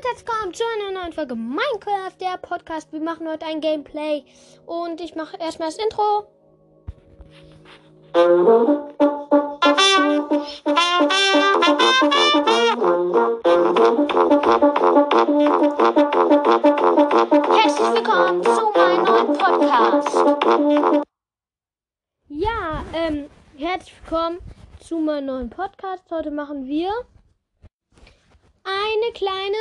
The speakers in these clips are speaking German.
und herzlich willkommen zu einer neuen Folge Minecraft, der Podcast. Wir machen heute ein Gameplay und ich mache erstmal das Intro. Herzlich willkommen zu meinem neuen Podcast. Ja, ähm, herzlich willkommen zu meinem neuen Podcast. Heute machen wir eine kleine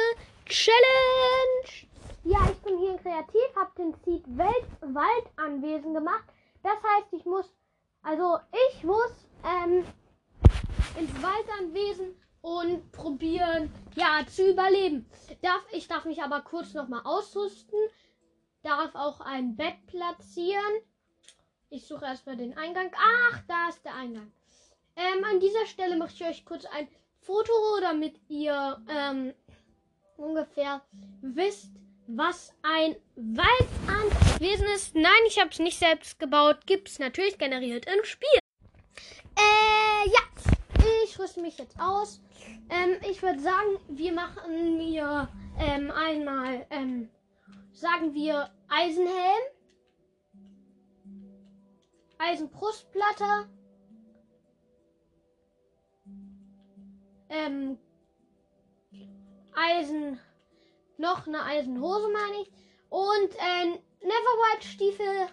Challenge. Ja, ich bin hier kreativ, habe den Seed Welt Waldanwesen gemacht. Das heißt, ich muss, also ich muss ähm, ins Waldanwesen und probieren, ja, zu überleben. Darf, ich darf mich aber kurz nochmal ausrüsten. Darf auch ein Bett platzieren. Ich suche erstmal den Eingang. Ach, da ist der Eingang. Ähm, an dieser Stelle möchte ich euch kurz ein Foto, damit ihr ähm, ungefähr wisst, was ein Waldanwesen ist. Nein, ich habe es nicht selbst gebaut. Gibt es natürlich generiert im Spiel. Äh, ja. Ich rüste mich jetzt aus. Ähm, ich würde sagen, wir machen mir ähm, einmal, ähm, sagen wir, Eisenhelm. Eisenbrustplatte. Ähm, Eisen, noch eine Eisenhose meine ich. Und äh, Neverwhite Stiefel.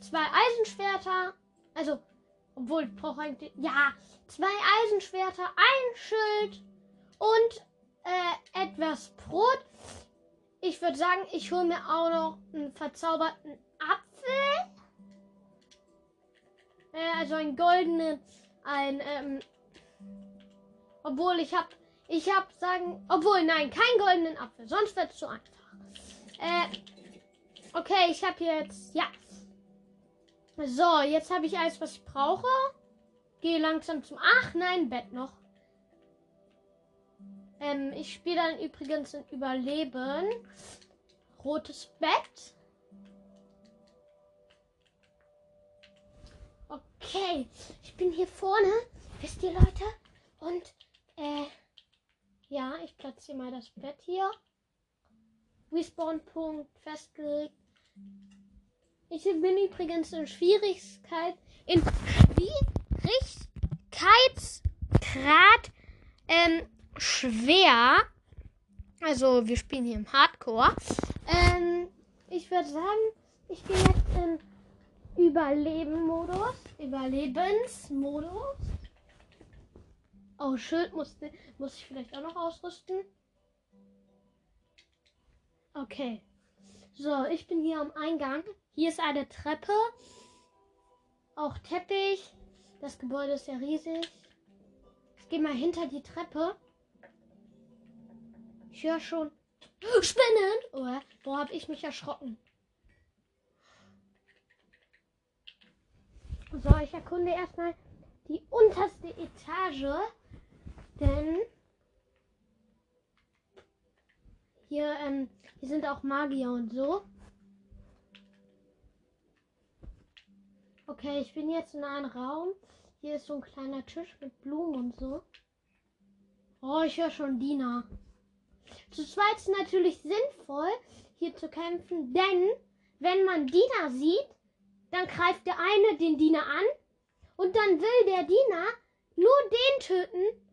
Zwei Eisenschwerter. Also, obwohl ich brauche eigentlich. Ja, zwei Eisenschwerter, ein Schild und äh, etwas Brot. Ich würde sagen, ich hole mir auch noch einen verzauberten Apfel. Äh, also einen goldenen, ein ähm, obwohl ich habe, ich habe sagen, obwohl nein, keinen goldenen Apfel, sonst wird es zu einfach. Äh, okay, ich habe jetzt, ja. So, jetzt habe ich alles, was ich brauche. Gehe langsam zum, ach nein, Bett noch. Ähm, ich spiele dann übrigens in Überleben. Rotes Bett. Okay, ich bin hier vorne. Wisst ihr, Leute? Und äh, ja, ich platziere mal das Bett hier. Respawn-Punkt festgelegt. Ich bin übrigens in Schwierigkeit, in Schwierigkeitsgrad ähm, schwer. Also wir spielen hier im Hardcore. Ähm, ich würde sagen, ich bin jetzt im Überleben-Modus. Überlebensmodus. Oh, Schild musste, muss ich vielleicht auch noch ausrüsten. Okay. So, ich bin hier am Eingang. Hier ist eine Treppe. Auch Teppich. Das Gebäude ist ja riesig. Ich gehe mal hinter die Treppe. Ich höre schon. Spinnen! Oh, wo habe ich mich erschrocken? So, ich erkunde erstmal die unterste Etage. Denn hier, ähm, hier sind auch Magier und so. Okay, ich bin jetzt in einem Raum. Hier ist so ein kleiner Tisch mit Blumen und so. Oh, ich höre schon Dina. Zu zweit ist natürlich sinnvoll, hier zu kämpfen, denn wenn man Dina sieht, dann greift der eine den Diener an und dann will der Diener nur den töten,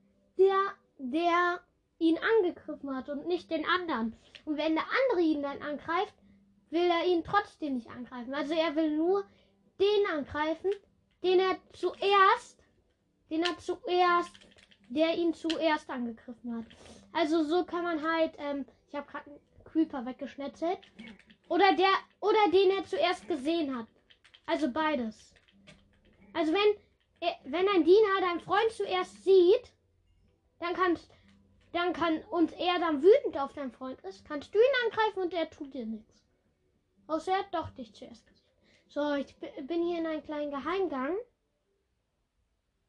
der, der ihn angegriffen hat und nicht den anderen. Und wenn der andere ihn dann angreift, will er ihn trotzdem nicht angreifen. Also er will nur den angreifen, den er zuerst, den er zuerst, der ihn zuerst angegriffen hat. Also so kann man halt, ähm, ich habe gerade einen Creeper weggeschnetzelt. Oder der, oder den er zuerst gesehen hat. Also beides. Also wenn, wenn ein Diener deinen Freund zuerst sieht, dann kannst dann kann und er dann wütend auf deinen Freund ist, kannst du ihn angreifen und er tut dir nichts. Außer er hat doch dich zuerst gesehen. So, ich bin hier in einem kleinen Geheimgang.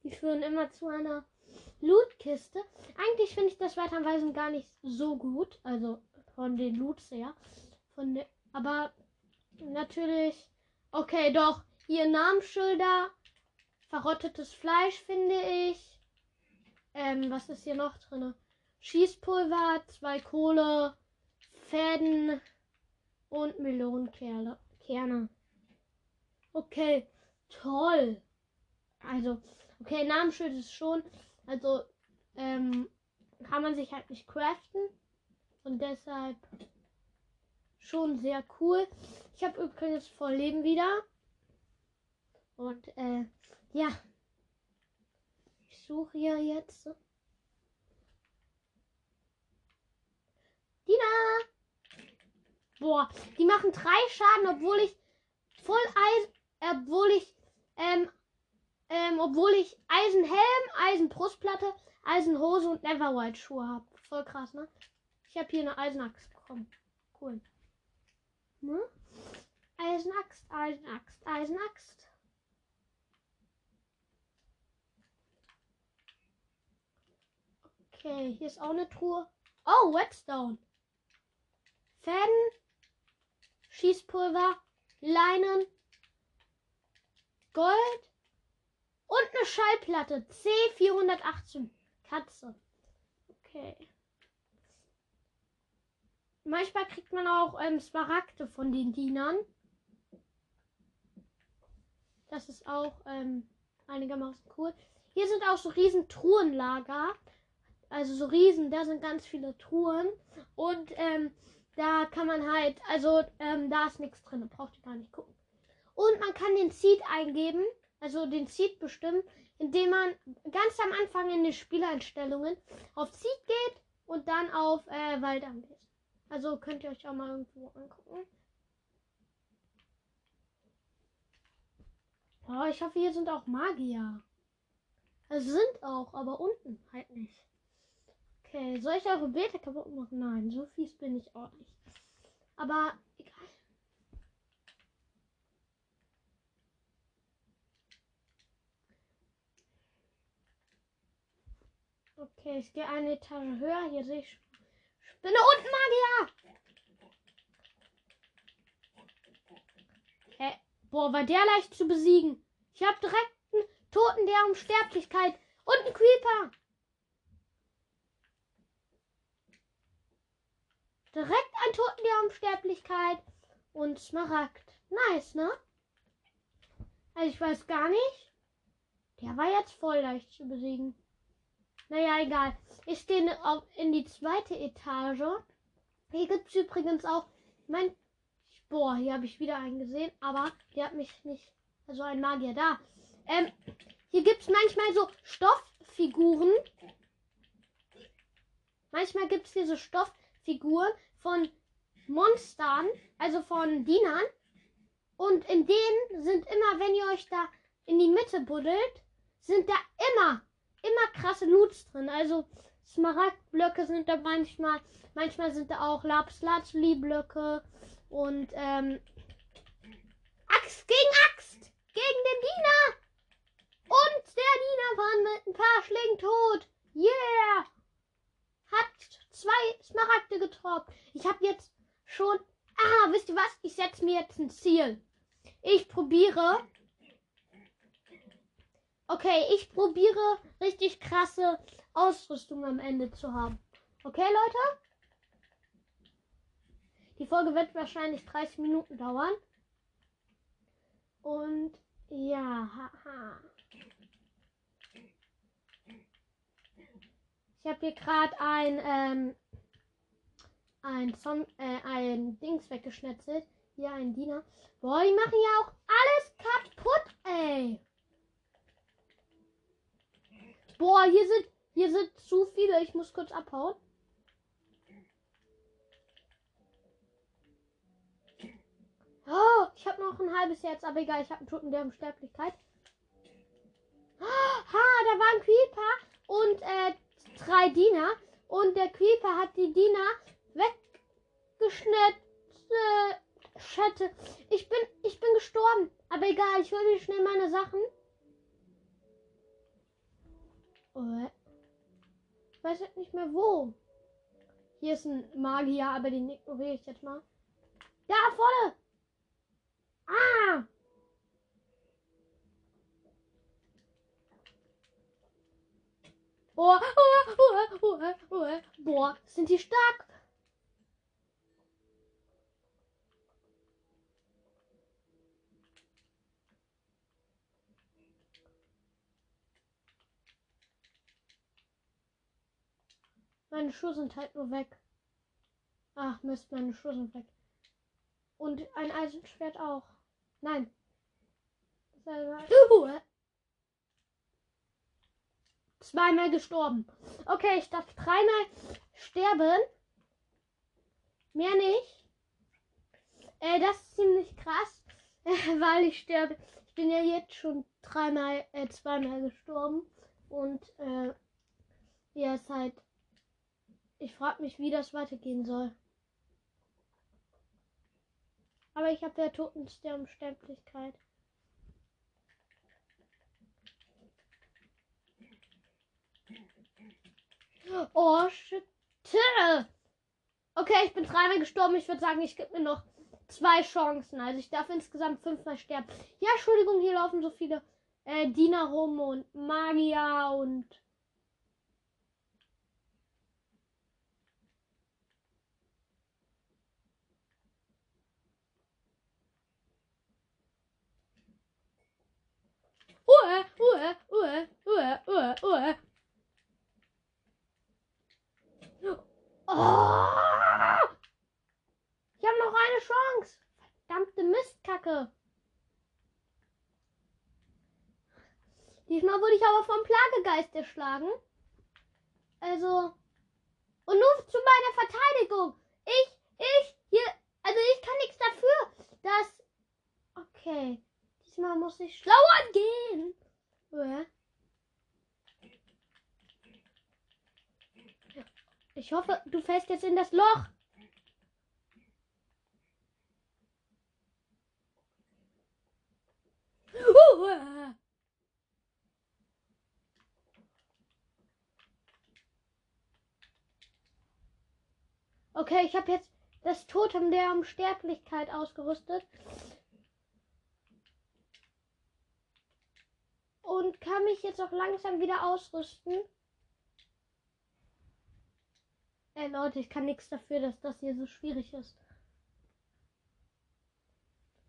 Die führen immer zu einer Lootkiste. Eigentlich finde ich das Weiterweisen gar nicht so gut. Also von den Loots her. Von de aber natürlich. Okay, doch. Hier Namensschilder. Verrottetes Fleisch finde ich. Ähm, was ist hier noch drin? Schießpulver, zwei Kohle, Fäden und Melonenkerne. Kerne. Okay, toll. Also, okay, Namensschild ist schon, also, ähm, kann man sich halt nicht craften. Und deshalb schon sehr cool. Ich habe übrigens voll Leben wieder. Und, äh, ja. Ich suche hier jetzt. Dina! Boah, die machen drei Schaden, obwohl ich voll Eisen, obwohl ich, ähm, ähm, obwohl ich Eisenhelm, Eisenbrustplatte, Eisenhose und Neverwhite Schuhe habe. Voll krass, ne? Ich habe hier eine Eisenaxt bekommen. Cool. Ne? Eisenaxt, Eisenaxt, Eisenaxt. Okay, hier ist auch eine Truhe. Oh, Whetstone. Fäden, Schießpulver, Leinen, Gold und eine Schallplatte. C418. Katze. Okay. Manchmal kriegt man auch ähm, Smaragde von den Dienern. Das ist auch ähm, einigermaßen cool. Hier sind auch so riesen Truhenlager. Also so riesen, da sind ganz viele Truhen. Und ähm, da kann man halt, also ähm, da ist nichts drin, braucht ihr gar nicht gucken. Und man kann den Seed eingeben, also den Seed bestimmen, indem man ganz am Anfang in den Spieleinstellungen auf Seed geht und dann auf äh, Wald anwesen. Also könnt ihr euch auch mal irgendwo angucken. Oh, ich hoffe, hier sind auch Magier. Also sind auch, aber unten halt nicht. Okay, soll ich Beete kaputt machen? Nein, so fies bin ich auch nicht. Aber egal. Okay, ich gehe eine Etage höher. Hier sehe ich Spinne und Magier. Hä? Boah, war der leicht zu besiegen. Ich habe direkt einen Toten der Unsterblichkeit und einen Creeper. Direkt ein Toten der Unsterblichkeit und Smaragd. Nice, ne? Also ich weiß gar nicht. Der war jetzt voll leicht zu besiegen. Naja, egal. Ich gehe in die zweite Etage. Hier gibt es übrigens auch mein. Boah, hier habe ich wieder einen gesehen, aber der hat mich nicht. Also ein Magier da. Ähm, hier gibt es manchmal so Stofffiguren. Manchmal gibt es hier so Stofffiguren von Monstern, also von Dienern. Und in denen sind immer, wenn ihr euch da in die Mitte buddelt, sind da immer immer krasse Loots drin. Also Smaragdblöcke sind da manchmal, manchmal sind da auch Lapis-Lazuli-Blöcke und ähm, Axt gegen Axt gegen den Diener. Und der Diener war mit ein paar Schlägen tot. Yeah! Hat zwei Smaragde getroppt. Ich habe jetzt schon. Ah, wisst ihr was? Ich setze mir jetzt ein Ziel. Ich probiere Okay, ich probiere richtig krasse Ausrüstung am Ende zu haben. Okay, Leute? Die Folge wird wahrscheinlich 30 Minuten dauern. Und ja, haha. Ich habe hier gerade ein, ähm, ein, Zom äh, ein Dings weggeschnetzelt. Hier ein Diener. Boah, die machen ja auch alles kaputt, ey. Boah, hier sind, hier sind zu viele. Ich muss kurz abhauen. Oh, ich habe noch ein halbes Herz, aber egal, ich habe einen Toten der Unsterblichkeit. Ha, da war ein Creeper und äh, drei Diener. Und der Creeper hat die Diener weggeschnitten. Ich bin, ich bin gestorben. Aber egal, ich hole mir schnell meine Sachen. Oh. Ich weiß halt nicht mehr wo. Hier ist ein Magier, aber den ignoriere ich jetzt mal. Da vorne! Ah! Oh, oh, oh, oh, Boah, sind die stark? Meine Schuhe sind halt nur weg. Ach Mist, meine Schuhe sind weg. Und ein Eisenschwert auch. Nein. Zweimal gestorben. Okay, ich darf dreimal sterben. Mehr nicht. Äh, das ist ziemlich krass, weil ich sterbe. Ich bin ja jetzt schon dreimal, äh, zweimal gestorben. Und, äh, ja, ist halt. Ich frage mich, wie das weitergehen soll. Aber ich habe ja Totensterbensterblichkeit. Oh, shit. Okay, ich bin dreimal gestorben. Ich würde sagen, ich gebe mir noch zwei Chancen. Also ich darf insgesamt fünfmal sterben. Ja, Entschuldigung, hier laufen so viele äh, Diener rum und Magier und Uah, uah, uah, uah, uah, uah. Oh! Ich habe noch eine Chance. Verdammte Mistkacke. Diesmal wurde ich aber vom Plagegeist erschlagen. Also. Und nur zu meiner Verteidigung. Ich, ich, hier, also ich kann nichts dafür, dass. Okay. Diesmal muss ich schlauer gehen. Ich hoffe, du fällst jetzt in das Loch. Okay, ich habe jetzt das Totem der Unsterblichkeit ausgerüstet. und kann mich jetzt auch langsam wieder ausrüsten. Ey Leute, ich kann nichts dafür, dass das hier so schwierig ist.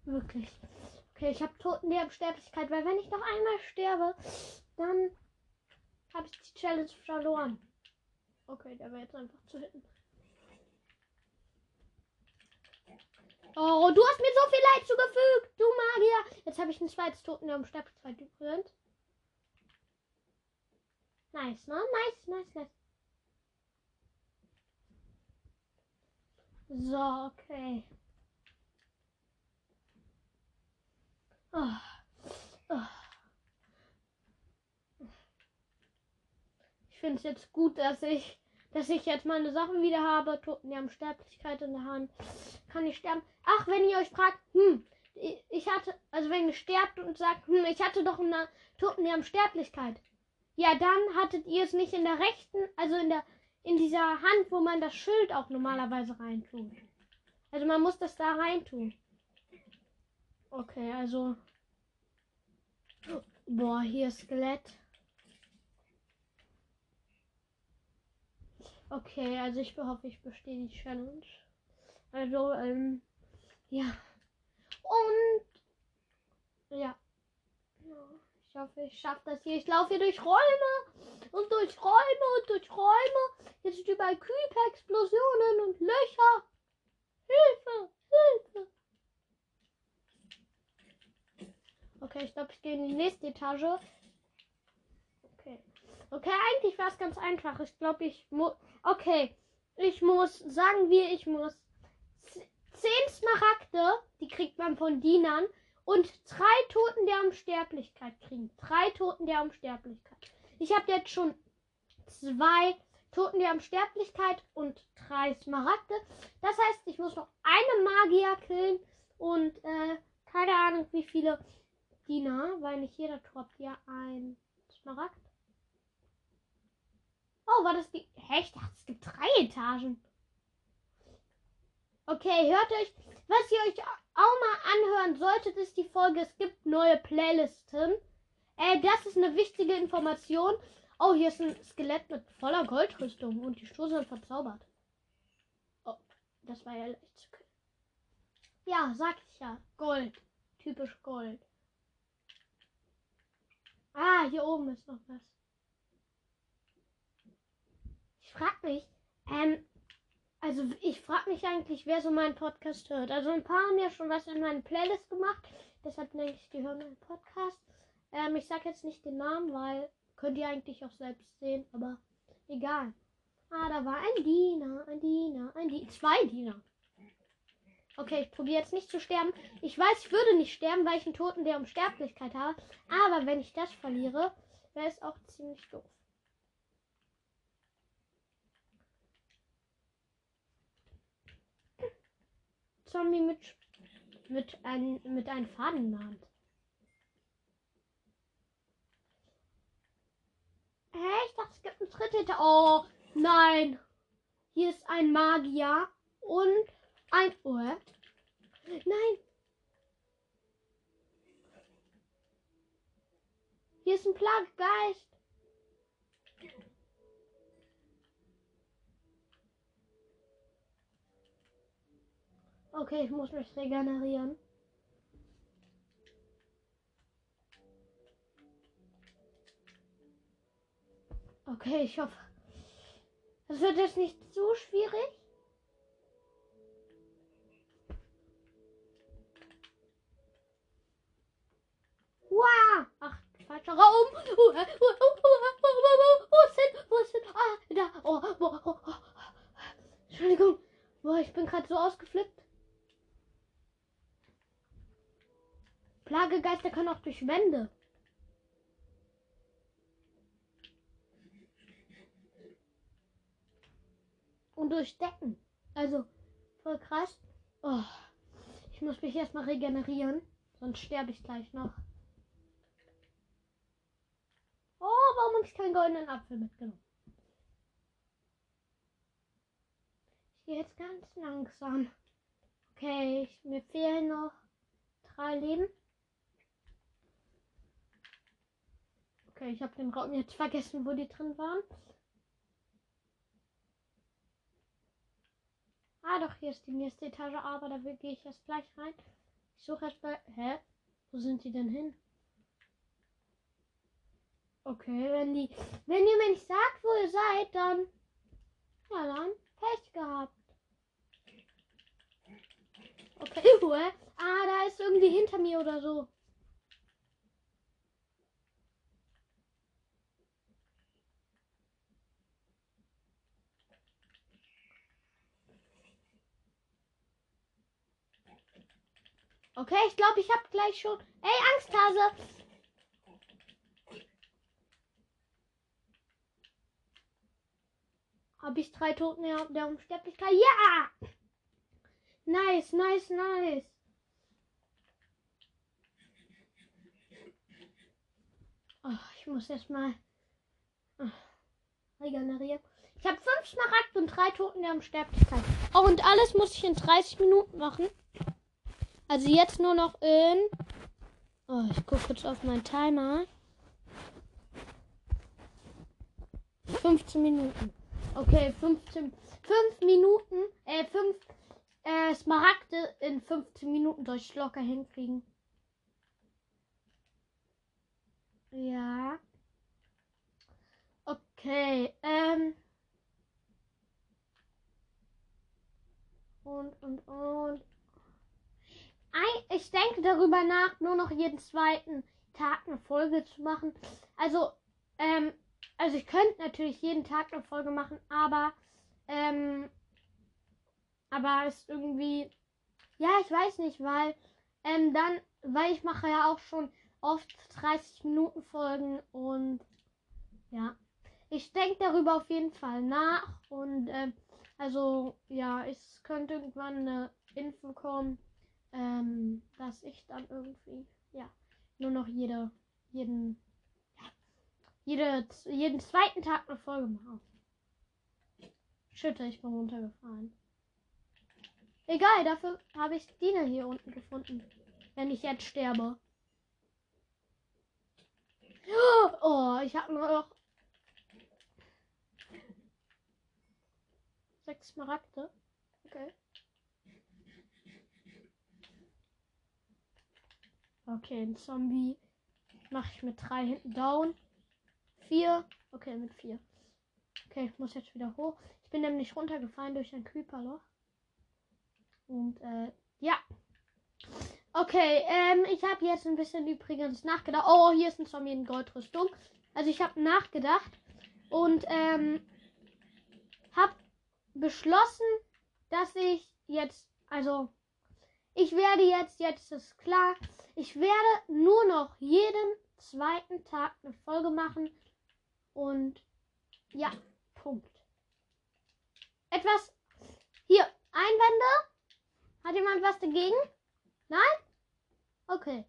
Wirklich. Okay, ich habe Toten der Sterblichkeit, weil wenn ich noch einmal sterbe, dann habe ich die Challenge verloren. Okay, der wäre jetzt einfach zu hitten. Oh, du hast mir so viel Leid zugefügt, du Magier. Jetzt habe ich ein zweites Toten der Sterblichkeit übrigens. Nice, ne? Nice, nice, nice. So, okay. Oh. Oh. Ich finde es jetzt gut, dass ich, dass ich jetzt meine Sachen wieder habe. Toten, die haben Sterblichkeit in der Hand. Kann ich sterben? Ach, wenn ihr euch fragt, hm, ich hatte, also wenn ihr sterbt und sagt, hm, ich hatte doch eine Toten, die haben Sterblichkeit. Ja, dann hattet ihr es nicht in der rechten, also in der in dieser Hand, wo man das Schild auch normalerweise reintut. Also man muss das da reintun. Okay, also. Boah, hier ist Skelett. Okay, also ich hoffe, ich bestehe die Challenge. Also, ähm, ja. Und ja. Ich hoffe, ich schaffe das hier. Ich laufe hier durch Räume und durch Räume und durch Räume. Jetzt sind überall Creeper-Explosionen und Löcher. Hilfe! Hilfe! Okay, ich glaube, ich gehe in die nächste Etage. Okay. Eigentlich war es ganz einfach. Ich glaube, ich muss. Okay. Ich muss, sagen wir, ich muss zehn Smaragde, die kriegt man von Dienern, und drei Toten der Unsterblichkeit kriegen. Drei Toten der Unsterblichkeit. Ich habe jetzt schon zwei Toten der Unsterblichkeit und drei Smaragde. Das heißt, ich muss noch eine Magier killen und äh, keine Ahnung wie viele Diener, weil nicht jeder droppt ja ein Smaragd. Oh, war das die. Echt? Es gibt drei Etagen. Okay, hört euch, was ihr euch auch mal anhören solltet, ist die Folge, es gibt neue Playlisten. Äh, das ist eine wichtige Information. Oh, hier ist ein Skelett mit voller Goldrüstung und die sind verzaubert. Oh, das war ja leicht zu killen. Ja, sag ich ja. Gold. Typisch Gold. Ah, hier oben ist noch was. Frag mich, ähm, also ich frag mich eigentlich, wer so meinen Podcast hört. Also ein paar haben ja schon was in meinen Playlist gemacht. Deshalb denke ich, die hören meinen Podcast. Ähm, ich sag jetzt nicht den Namen, weil könnt ihr eigentlich auch selbst sehen, aber egal. Ah, da war ein Diener, ein Diener, ein Diener, zwei Diener. Okay, ich probiere jetzt nicht zu sterben. Ich weiß, ich würde nicht sterben, weil ich einen Toten der Unsterblichkeit habe. Aber wenn ich das verliere, wäre es auch ziemlich doof. Zombie mit, mit, ein, mit einem Fadenland. Hä? Ich dachte, es gibt einen Tritt Oh, nein. Hier ist ein Magier und ein Ohr. Nein. Hier ist ein Plagegeist. Okay, ich muss mich regenerieren. Okay, ich hoffe, es wird jetzt nicht so schwierig. Wow! Ach, falscher Raum. Wo ist denn? Wo ist denn? Ah, da. Oh, oh, oh, oh. Entschuldigung. Boah, ich bin gerade so ausgeflippt. Plagegeister können auch durch Wände. Und durch Decken. Also, voll krass. Oh, ich muss mich erstmal regenerieren. Sonst sterbe ich gleich noch. Oh, warum habe ich keinen goldenen Apfel mitgenommen? Ich gehe jetzt ganz langsam. Okay, ich, mir fehlen noch drei Leben. Okay, ich habe den Raum jetzt vergessen, wo die drin waren. Ah, doch, hier ist die nächste Etage, aber da gehe ich erst gleich rein. Ich suche erst bei. Hä? Wo sind die denn hin? Okay, wenn die. Wenn ihr mir nicht sagt, wo ihr seid, dann. Ja, dann Pech gehabt. Okay. Ah, da ist irgendwie hinter mir oder so. Okay, ich glaube, ich habe gleich schon. Ey, Angsthase! Habe ich drei Toten der Unsterblichkeit? Ja! Nice, nice, nice. Oh, ich muss erstmal oh, regenerieren. Ich habe fünf Smaragd und drei Toten der Unsterblichkeit. Oh, und alles muss ich in 30 Minuten machen. Also jetzt nur noch in. Oh, ich gucke kurz auf meinen Timer. 15 Minuten. Okay, 15. 5 Minuten. Äh, 5 äh, Smaragde in 15 Minuten soll ich locker hinkriegen. Ja. Okay. Ähm. Und, und, und ich denke darüber nach, nur noch jeden zweiten Tag eine Folge zu machen. Also, ähm, also ich könnte natürlich jeden Tag eine Folge machen, aber, ähm, aber es irgendwie, ja, ich weiß nicht, weil, ähm, dann, weil ich mache ja auch schon oft 30 Minuten Folgen und, ja, ich denke darüber auf jeden Fall nach und, ähm, also, ja, es könnte irgendwann eine Info kommen ähm, dass ich dann irgendwie, ja, nur noch jede, jeden, ja, jede, jeden zweiten Tag eine Folge mache. Schütte, ich bin runtergefahren. Egal, dafür habe ich Dina hier unten gefunden. Wenn ich jetzt sterbe. Oh, ich habe nur noch sechs Smaragde. Okay. Okay, ein Zombie mache ich mit drei hinten down. Vier. Okay, mit vier. Okay, ich muss jetzt wieder hoch. Ich bin nämlich runtergefallen durch ein Creeperloch. Und äh, ja. Okay, ähm, ich habe jetzt ein bisschen übrigens nachgedacht. Oh, hier ist ein Zombie in Goldrüstung. Also ich habe nachgedacht und ähm, habe beschlossen, dass ich jetzt, also ich werde jetzt, jetzt ist klar, ich werde nur noch jeden zweiten Tag eine Folge machen und ja, Punkt. Etwas hier, Einwände? Hat jemand was dagegen? Nein? Okay.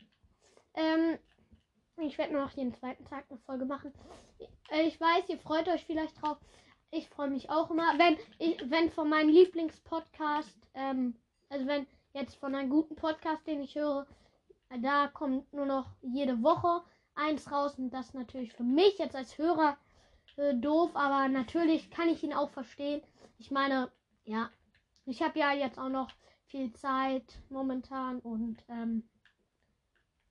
Ähm, ich werde nur noch jeden zweiten Tag eine Folge machen. Ich weiß, ihr freut euch vielleicht drauf. Ich freue mich auch immer, wenn ich, wenn von meinem Lieblingspodcast, ähm, also wenn jetzt von einem guten Podcast, den ich höre, da kommt nur noch jede Woche eins raus und das natürlich für mich jetzt als Hörer äh, doof, aber natürlich kann ich ihn auch verstehen. Ich meine, ja, ich habe ja jetzt auch noch viel Zeit momentan und ähm,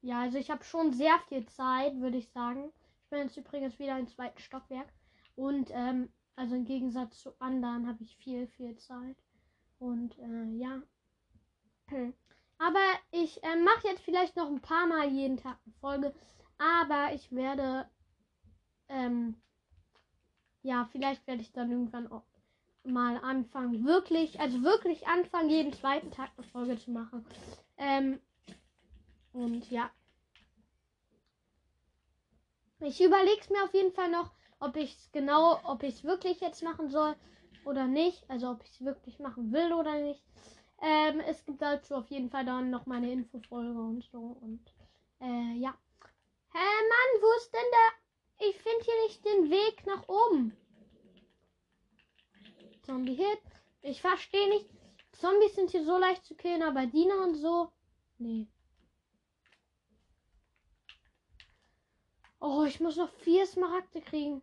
ja, also ich habe schon sehr viel Zeit, würde ich sagen. Ich bin jetzt übrigens wieder im zweiten Stockwerk und ähm, also im Gegensatz zu anderen habe ich viel, viel Zeit und äh, ja. Aber ich äh, mache jetzt vielleicht noch ein paar Mal jeden Tag eine Folge, aber ich werde ähm, ja, vielleicht werde ich dann irgendwann auch mal anfangen, wirklich, also wirklich anfangen, jeden zweiten Tag eine Folge zu machen. Ähm, und ja. Ich überlege es mir auf jeden Fall noch, ob ich es genau, ob ich es wirklich jetzt machen soll oder nicht. Also ob ich es wirklich machen will oder nicht. Ähm, es gibt dazu auf jeden Fall dann noch meine Infofolge und so. Und äh, ja. Hä, hey Mann, wo ist denn der? Ich finde hier nicht den Weg nach oben. Zombie-Hit. Ich verstehe nicht. Zombies sind hier so leicht zu killen, aber Diener und so. Nee. Oh, ich muss noch vier Smaragde kriegen.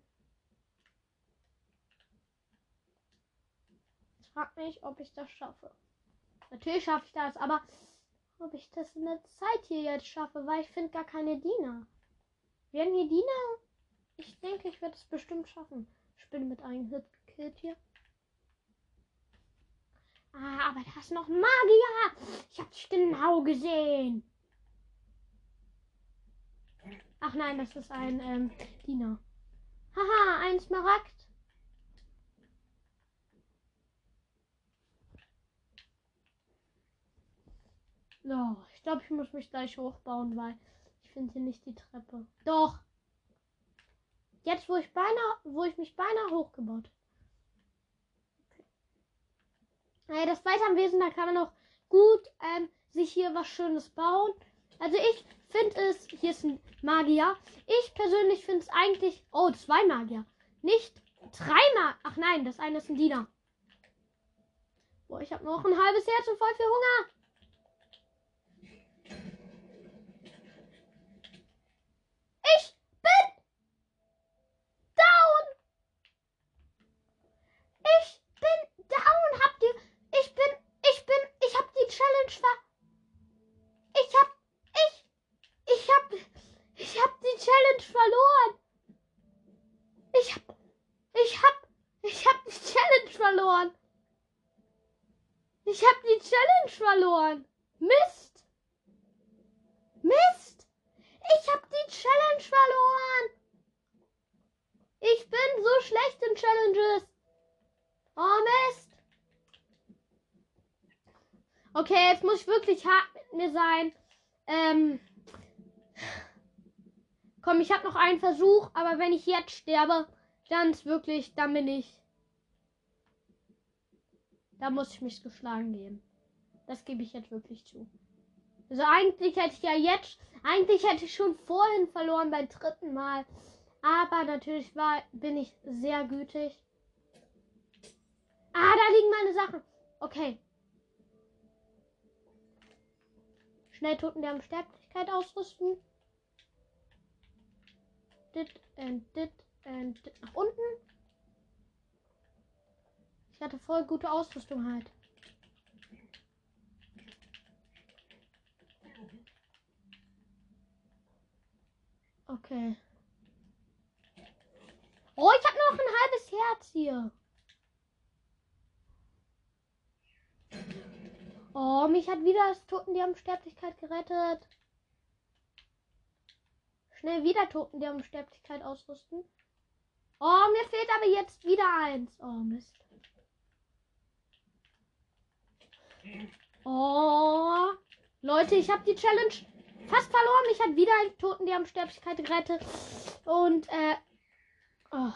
Ich frage mich, ob ich das schaffe. Natürlich schaffe ich das, aber ob ich das in der Zeit hier jetzt schaffe, weil ich finde gar keine Diener. Werden hier Diener? Ich denke, ich werde es bestimmt schaffen. Ich bin mit einem Hit gekillt hier. Ah, aber da ist noch ein Magier. Ich hab's genau gesehen. Ach nein, das ist ein ähm, Diener. Haha, ein Smaragd. Oh, ich glaube, ich muss mich gleich hochbauen, weil ich finde hier nicht die Treppe. Doch. Jetzt, wo ich beinahe, wo ich mich beinahe hochgebaut habe. Naja, das Weiterwesen, da kann man noch gut ähm, sich hier was Schönes bauen. Also ich finde es, hier ist ein Magier. Ich persönlich finde es eigentlich, oh, zwei Magier. Nicht dreimal. Ach nein, das eine ist ein Diener. Boah, ich habe noch ein halbes Herz und voll viel Hunger. Challenge war. Ich hab. Ich. Ich hab. Ich hab die Challenge verloren. Ich hab. Ich hab. Ich hab die Challenge verloren. Ich hab Challenge verloren. Mist. Mist. Ich hab die Challenge verloren. Ich bin so schlecht in Challenges. Oh Mist. Okay, jetzt muss ich wirklich hart mit mir sein. Ähm. Komm, ich habe noch einen Versuch, aber wenn ich jetzt sterbe, dann ist wirklich, dann bin ich. Da muss ich mich geschlagen geben. Das gebe ich jetzt wirklich zu. Also eigentlich hätte ich ja jetzt, eigentlich hätte ich schon vorhin verloren beim dritten Mal. Aber natürlich war, bin ich sehr gütig. Ah, da liegen meine Sachen. Okay, Schnell Toten der Sterblichkeit ausrüsten. Dit and dit and dit nach unten. Ich hatte voll gute Ausrüstung halt. Okay. Oh, ich habe noch ein halbes Herz hier. Oh, mich hat wieder das Toten die haben Sterblichkeit gerettet. Schnell wieder Toten die haben Sterblichkeit ausrüsten. Oh, mir fehlt aber jetzt wieder eins. Oh, Mist. Oh. Leute, ich habe die Challenge fast verloren. Mich hat wieder ein Toten die haben Sterblichkeit gerettet. Und, äh. Oh,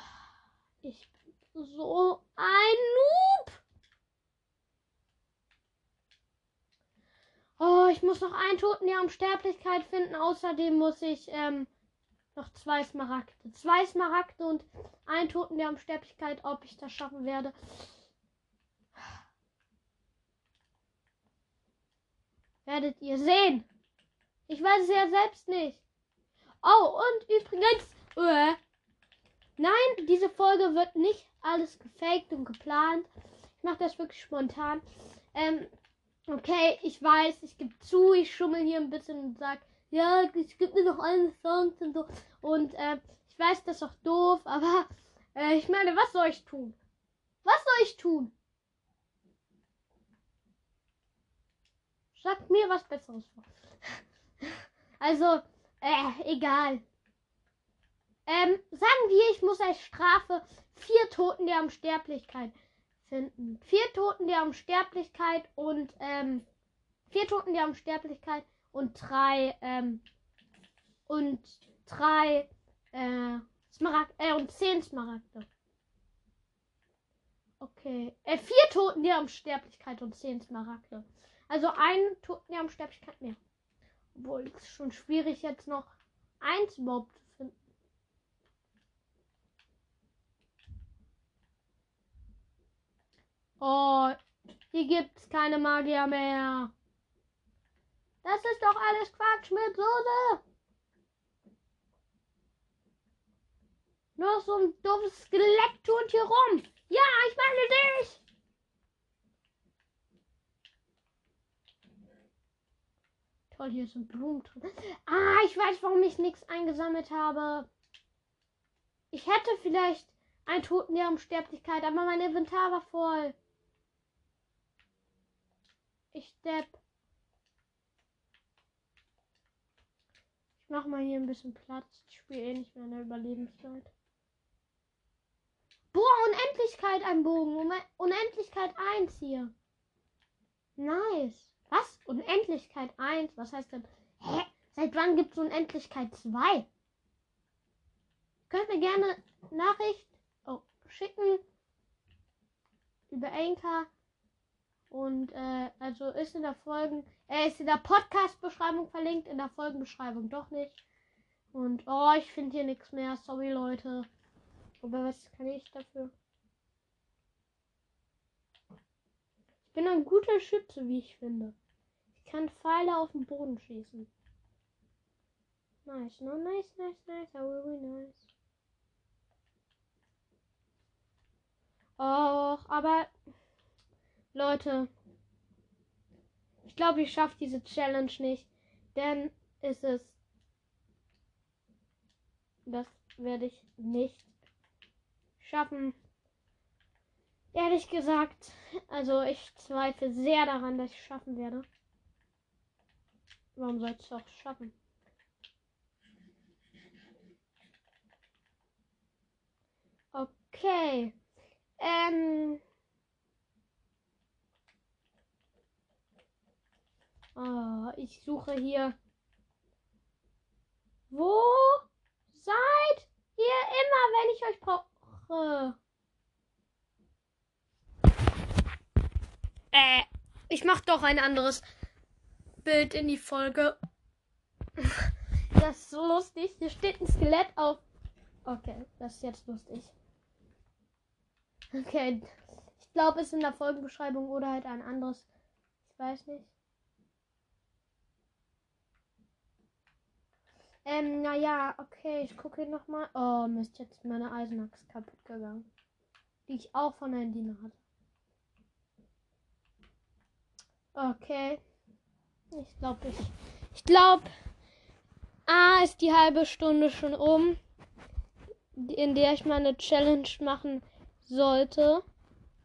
ich bin so ein Noob. Oh, ich muss noch einen Toten der Unsterblichkeit finden. Außerdem muss ich ähm, noch zwei Smaragde. Zwei Smaragde und einen Toten der Unsterblichkeit, ob ich das schaffen werde. Werdet ihr sehen. Ich weiß es ja selbst nicht. Oh, und übrigens. Äh, nein, diese Folge wird nicht alles gefaked und geplant. Ich mache das wirklich spontan. Ähm, Okay, ich weiß, ich gebe zu, ich schummel hier ein bisschen und sag, ja, ich gebe mir noch alle Songs und so. Und äh, ich weiß, das ist auch doof, aber äh, ich meine, was soll ich tun? Was soll ich tun? Sagt mir was Besseres vor. also, äh, egal. Ähm, sagen wir, ich muss als Strafe vier Toten der Unsterblichkeit finden. Vier Toten der Unsterblichkeit und ähm, vier Toten der Unsterblichkeit und drei ähm, und drei äh, Smaragd äh, und zehn Smaragde. Okay. Äh, vier Toten der Unsterblichkeit und zehn Smaragde. Also ein Toten der Unsterblichkeit mehr. Obwohl es schon schwierig jetzt noch eins überhaupt Oh, hier gibt's keine Magier mehr. Das ist doch alles Quatsch mit Soße. Nur so ein doofes Skelett tut hier rum. Ja, ich meine dich. Toll, hier sind Blumen drin. Ah, ich weiß, warum ich nichts eingesammelt habe. Ich hätte vielleicht einen Toten der Unsterblichkeit, aber mein Inventar war voll. Ich depp. Ich mach mal hier ein bisschen Platz. Ich spiele eh nicht mehr in der Überlebenszeit. Boah, Unendlichkeit ein Bogen. Unendlichkeit 1 hier. Nice. Was? Unendlichkeit 1? Was heißt denn? Hä? Seit wann gibt es Unendlichkeit 2? Könnt mir gerne Nachricht oh, schicken über Anchor. Und äh, also ist in der Folgen, er äh, ist in der Podcast-Beschreibung verlinkt, in der Folgenbeschreibung doch nicht. Und oh, ich finde hier nichts mehr. Sorry, Leute. Aber was kann ich dafür? Bin ein guter Schütze, wie ich finde. Ich kann Pfeile auf den Boden schießen. Nice, no, nice, nice, nice, really nice. Och, aber Leute, ich glaube, ich schaffe diese Challenge nicht, denn ist es das werde ich nicht schaffen. Ehrlich gesagt, also ich zweifle sehr daran, dass ich es schaffen werde. Warum soll ich es auch schaffen? Okay. Ähm. Oh, ich suche hier. Wo seid ihr immer, wenn ich euch brauche? Äh, ich mach doch ein anderes Bild in die Folge. Das ist so lustig. Hier steht ein Skelett auf. Okay, das ist jetzt lustig. Okay, ich glaube, es ist in der Folgenbeschreibung oder halt ein anderes. Ich weiß nicht. Ähm, naja, okay, ich gucke nochmal. Oh, Mist, jetzt meine Eisenachs kaputt gegangen. Die ich auch von Herrn Diener hatte. Okay. Ich glaube, ich. Ich glaube, A ist die halbe Stunde schon um, in der ich meine Challenge machen sollte.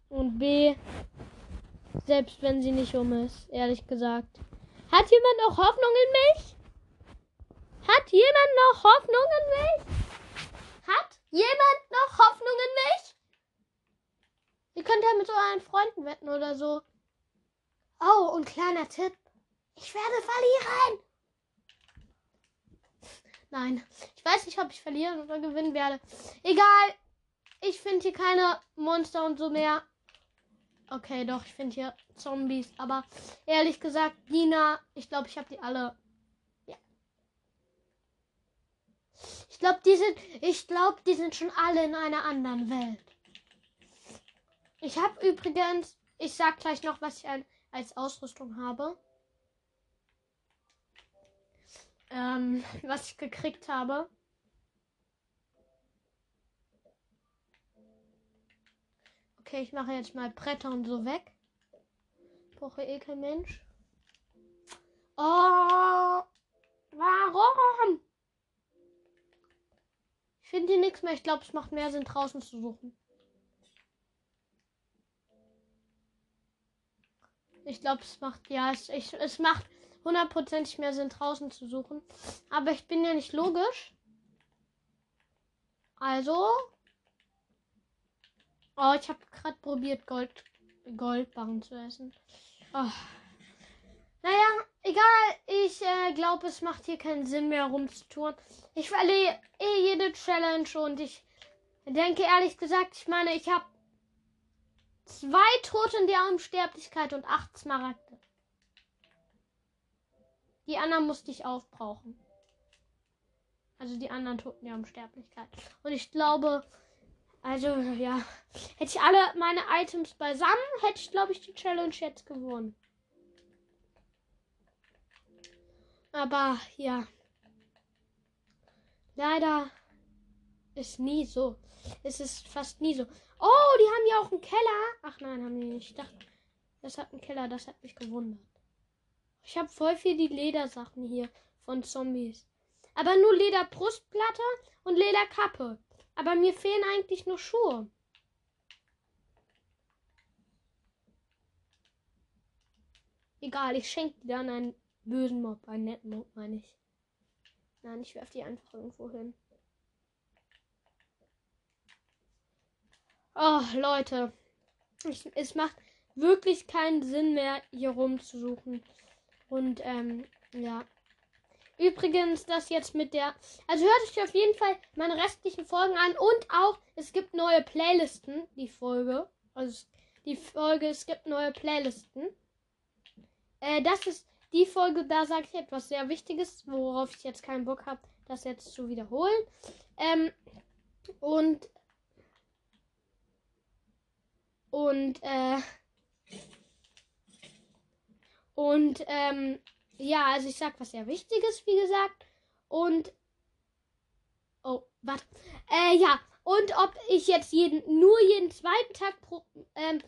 Und B, selbst wenn sie nicht um ist, ehrlich gesagt. Hat jemand noch Hoffnung in mich? Hat jemand noch Hoffnung in mich? Hat jemand noch Hoffnung in mich? Ihr könnt ja mit euren Freunden wetten oder so. Oh, und kleiner Tipp. Ich werde verlieren. Nein, ich weiß nicht, ob ich verlieren oder gewinnen werde. Egal. Ich finde hier keine Monster und so mehr. Okay, doch, ich finde hier Zombies. Aber ehrlich gesagt, Dina, ich glaube, ich habe die alle. Ja. Ich glaube, die sind. Ich glaube, die sind schon alle in einer anderen Welt. Ich habe übrigens. Ich sag gleich noch, was ich ein, als Ausrüstung habe. Ähm, was ich gekriegt habe. Okay, ich mache jetzt mal Bretter und so weg. Brauche eh kein Mensch. Oh, warum? Ich finde hier nichts mehr. Ich glaube, es macht mehr Sinn, draußen zu suchen. Ich glaube, es macht, ja, es, ich, es macht hundertprozentig mehr Sinn, draußen zu suchen. Aber ich bin ja nicht logisch. Also. Oh, ich habe gerade probiert, Gold, Goldbarren zu essen. Oh. Naja, egal. Ich äh, glaube, es macht hier keinen Sinn mehr rumzutun. Ich verliere eh jede Challenge und ich denke ehrlich gesagt, ich meine, ich habe zwei Tote der Unsterblichkeit und acht Smaragde. Die anderen musste ich aufbrauchen. Also die anderen Toten der Unsterblichkeit. Und ich glaube, also ja, hätte ich alle meine Items beisammen, hätte ich, glaube ich, die Challenge jetzt gewonnen. Aber ja. Leider ist nie so. Es ist fast nie so. Oh, die haben ja auch einen Keller. Ach nein, haben die nicht. Ich dachte, das hat einen Keller. Das hat mich gewundert. Ich habe voll viel die Ledersachen hier von Zombies. Aber nur Lederbrustplatte und Lederkappe. Aber mir fehlen eigentlich nur Schuhe. Egal, ich schenke die dann einen bösen Mob, einen netten Mob, meine ich. Nein, ich werfe die einfach irgendwo hin. Oh, Leute. Ich, es macht wirklich keinen Sinn mehr, hier rumzusuchen. Und ähm, ja. Übrigens, das jetzt mit der. Also hört euch auf jeden Fall meine restlichen Folgen an und auch, es gibt neue Playlisten, die Folge. Also die Folge, es gibt neue Playlisten. Äh, das ist die Folge, da sage ich etwas sehr Wichtiges, worauf ich jetzt keinen Bock habe, das jetzt zu wiederholen. Ähm, und. Und, äh. Und ähm, ja, also ich sag was sehr Wichtiges, wie gesagt. Und oh, warte. Äh, ja, und ob ich jetzt jeden nur jeden zweiten Tag pro, ähm,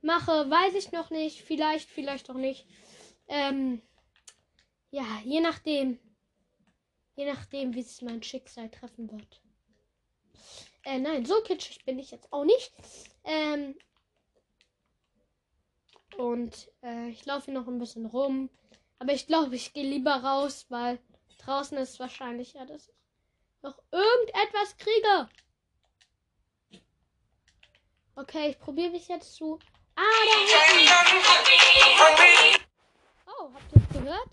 mache, weiß ich noch nicht. Vielleicht, vielleicht auch nicht. Ähm, ja, je nachdem. Je nachdem, wie es mein Schicksal treffen wird. Äh, nein, so kitschig bin ich jetzt auch nicht. Ähm, und äh, ich laufe noch ein bisschen rum. Aber ich glaube, ich gehe lieber raus, weil draußen ist wahrscheinlich ja, dass ich noch irgendetwas kriege. Okay, ich probiere mich jetzt zu. Ah, da Oh, habt ihr es gehört?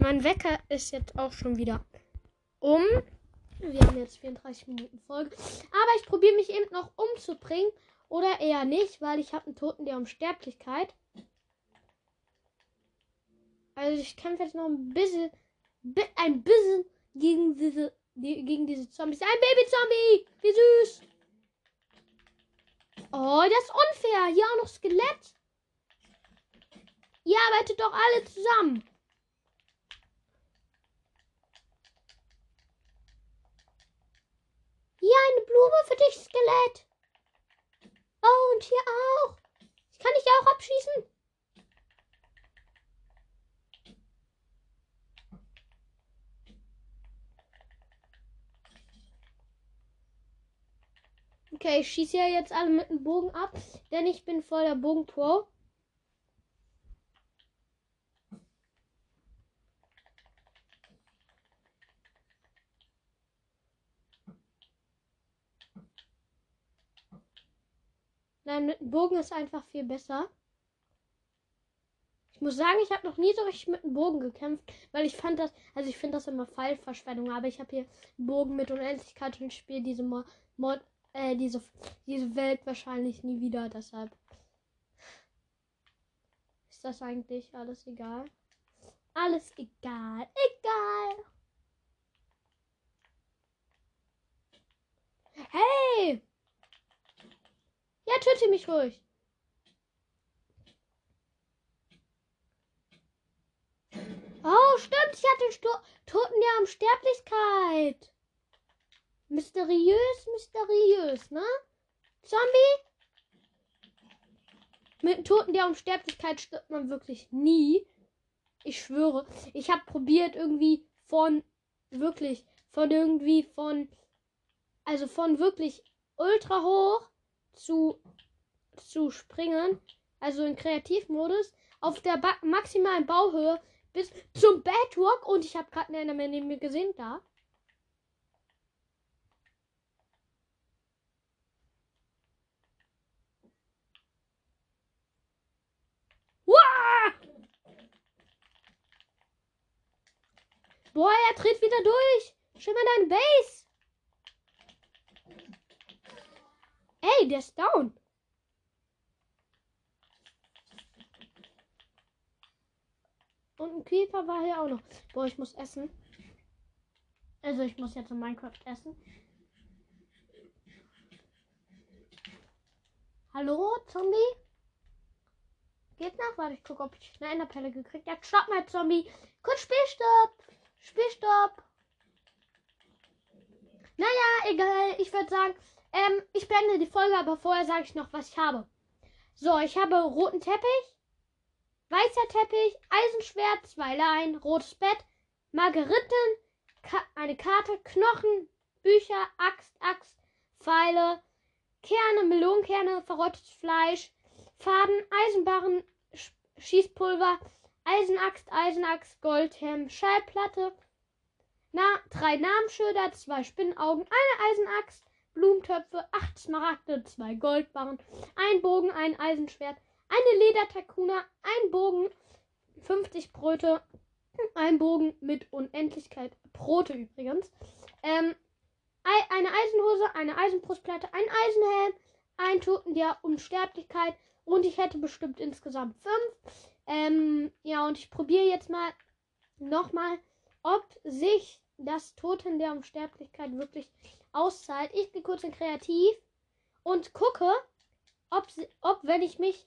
Mein Wecker ist jetzt auch schon wieder um. Wir haben jetzt 34 Minuten Folge. Aber ich probiere mich eben noch umzubringen. Oder eher nicht, weil ich habe einen Toten der Unsterblichkeit. Also ich kämpfe jetzt noch ein bisschen, ein bisschen gegen diese, gegen diese Zombies. Ein Baby-Zombie! Wie süß! Oh, das ist unfair. Hier auch noch Skelett. Ihr arbeitet doch alle zusammen. Hier eine Blume für dich, Skelett. Oh, und hier auch. Ich kann dich ja auch abschießen. Okay, ich schieße ja jetzt alle mit dem Bogen ab, denn ich bin voll der Bogenpro. Nein, mit dem Bogen ist einfach viel besser. Ich muss sagen, ich habe noch nie so richtig mit dem Bogen gekämpft, weil ich fand das, also ich finde das immer Pfeilverschwendung, aber ich habe hier Bogen mit Unendlichkeit und spiele diese Mod äh, diese, diese Welt wahrscheinlich nie wieder, deshalb ist das eigentlich alles egal. Alles egal, egal. Hey! Ja, töte mich ruhig. Oh, stimmt, ich hatte Sto Toten der Unsterblichkeit. Mysteriös, mysteriös, ne? Zombie? Mit Toten der Unsterblichkeit stirbt man wirklich nie. Ich schwöre. Ich habe probiert irgendwie von wirklich von irgendwie von also von wirklich ultra hoch zu, zu springen, also in Kreativmodus, auf der ba maximalen Bauhöhe bis zum Bedrock und ich habe gerade einen Enderman neben mir gesehen, da. Boah, er tritt wieder durch. Schimmer dein Base. Ey, der ist down. Und ein Käfer war hier auch noch. Boah, ich muss essen. Also ich muss jetzt in Minecraft essen. Hallo, Zombie? Geht nach? Warte, ich gucke, ob ich eine Enderpelle gekriegt habe. Stopp mal, Zombie. Kurz Spielstopp. Spielstopp. Naja, egal. Ich würde sagen, ähm, ich beende die Folge, aber vorher sage ich noch, was ich habe. So, ich habe roten Teppich, weißer Teppich, Eisenschwert, zwei Leinen, rotes Bett, Margeriten, Ka eine Karte, Knochen, Bücher, Axt, Axt, Pfeile, Kerne, Melonenkerne, verrottetes Fleisch, Faden, Eisenbarren, Sch Schießpulver, Eisenaxt, Eisenaxt, Goldhelm, Schallplatte, na, drei Namensschilder, zwei Spinnenaugen, eine Eisenaxt, Blumentöpfe, acht Smaragde, zwei Goldbarren, ein Bogen, ein Eisenschwert, eine Ledertakuna, ein Bogen, 50 Brote, ein Bogen mit Unendlichkeit, Brote übrigens, ähm, eine Eisenhose, eine Eisenbrustplatte, ein Eisenhelm, ein Toten der Unsterblichkeit und ich hätte bestimmt insgesamt fünf. Ähm, ja, und ich probiere jetzt mal nochmal, ob sich das Toten der Unsterblichkeit wirklich auszahlt. Ich gehe kurz in Kreativ und gucke, ob, ob wenn ich mich.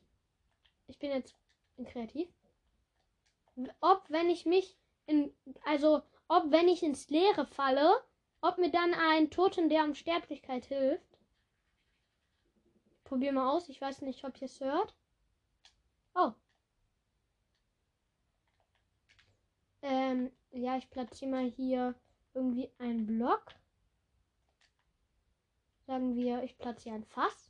Ich bin jetzt in Kreativ. Ob wenn ich mich in. Also, ob wenn ich ins Leere falle, ob mir dann ein Toten der Unsterblichkeit hilft. Probier mal aus. Ich weiß nicht, ob ihr es hört. Oh. Ähm, ja, ich platziere mal hier irgendwie einen Block. Sagen wir, ich platziere ein Fass.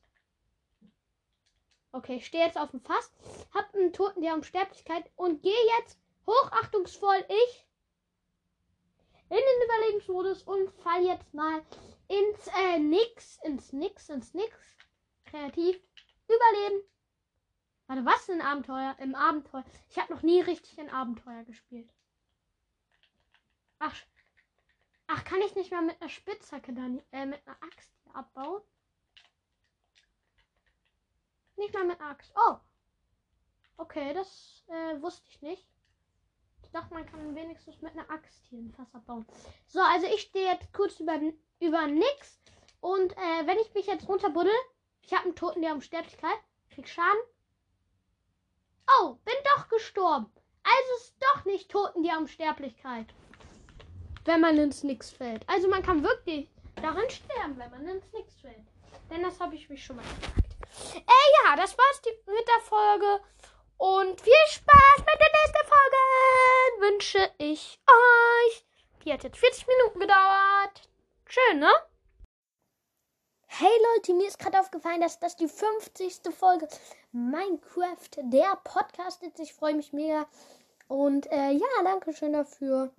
Okay, ich stehe jetzt auf dem Fass, hab einen Toten der Unsterblichkeit und gehe jetzt hochachtungsvoll ich in den Überlebensmodus und fall jetzt mal ins äh, Nix, ins Nix, ins Nix. Kreativ. Überleben. Warte, was ist ein Abenteuer? Im Abenteuer. Ich habe noch nie richtig ein Abenteuer gespielt. Ach, ach, kann ich nicht mal mit einer Spitzhacke dann, äh, mit einer Axt abbauen. Nicht mal mit Axt. Oh. Okay, das äh, wusste ich nicht. Ich dachte, man kann wenigstens mit einer Axt hier ein Fass abbauen. So, also ich stehe jetzt kurz über, über nix. Und äh, wenn ich mich jetzt runterbuddel, ich habe einen Toten der Unsterblichkeit, krieg Schaden. Oh, bin doch gestorben. Also ist doch nicht Toten der Unsterblichkeit. Wenn man ins Nix fällt. Also man kann wirklich daran sterben, wenn man ins Nix fällt. Denn das habe ich mich schon mal gefragt. Äh, ja, das war's mit der Folge. Und viel Spaß mit der nächsten Folge wünsche ich euch. Die hat jetzt 40 Minuten gedauert. Schön, ne? Hey Leute, mir ist gerade aufgefallen, dass das die 50. Folge Minecraft, der Podcast ist. Ich freue mich mega. Und äh, ja, danke schön dafür.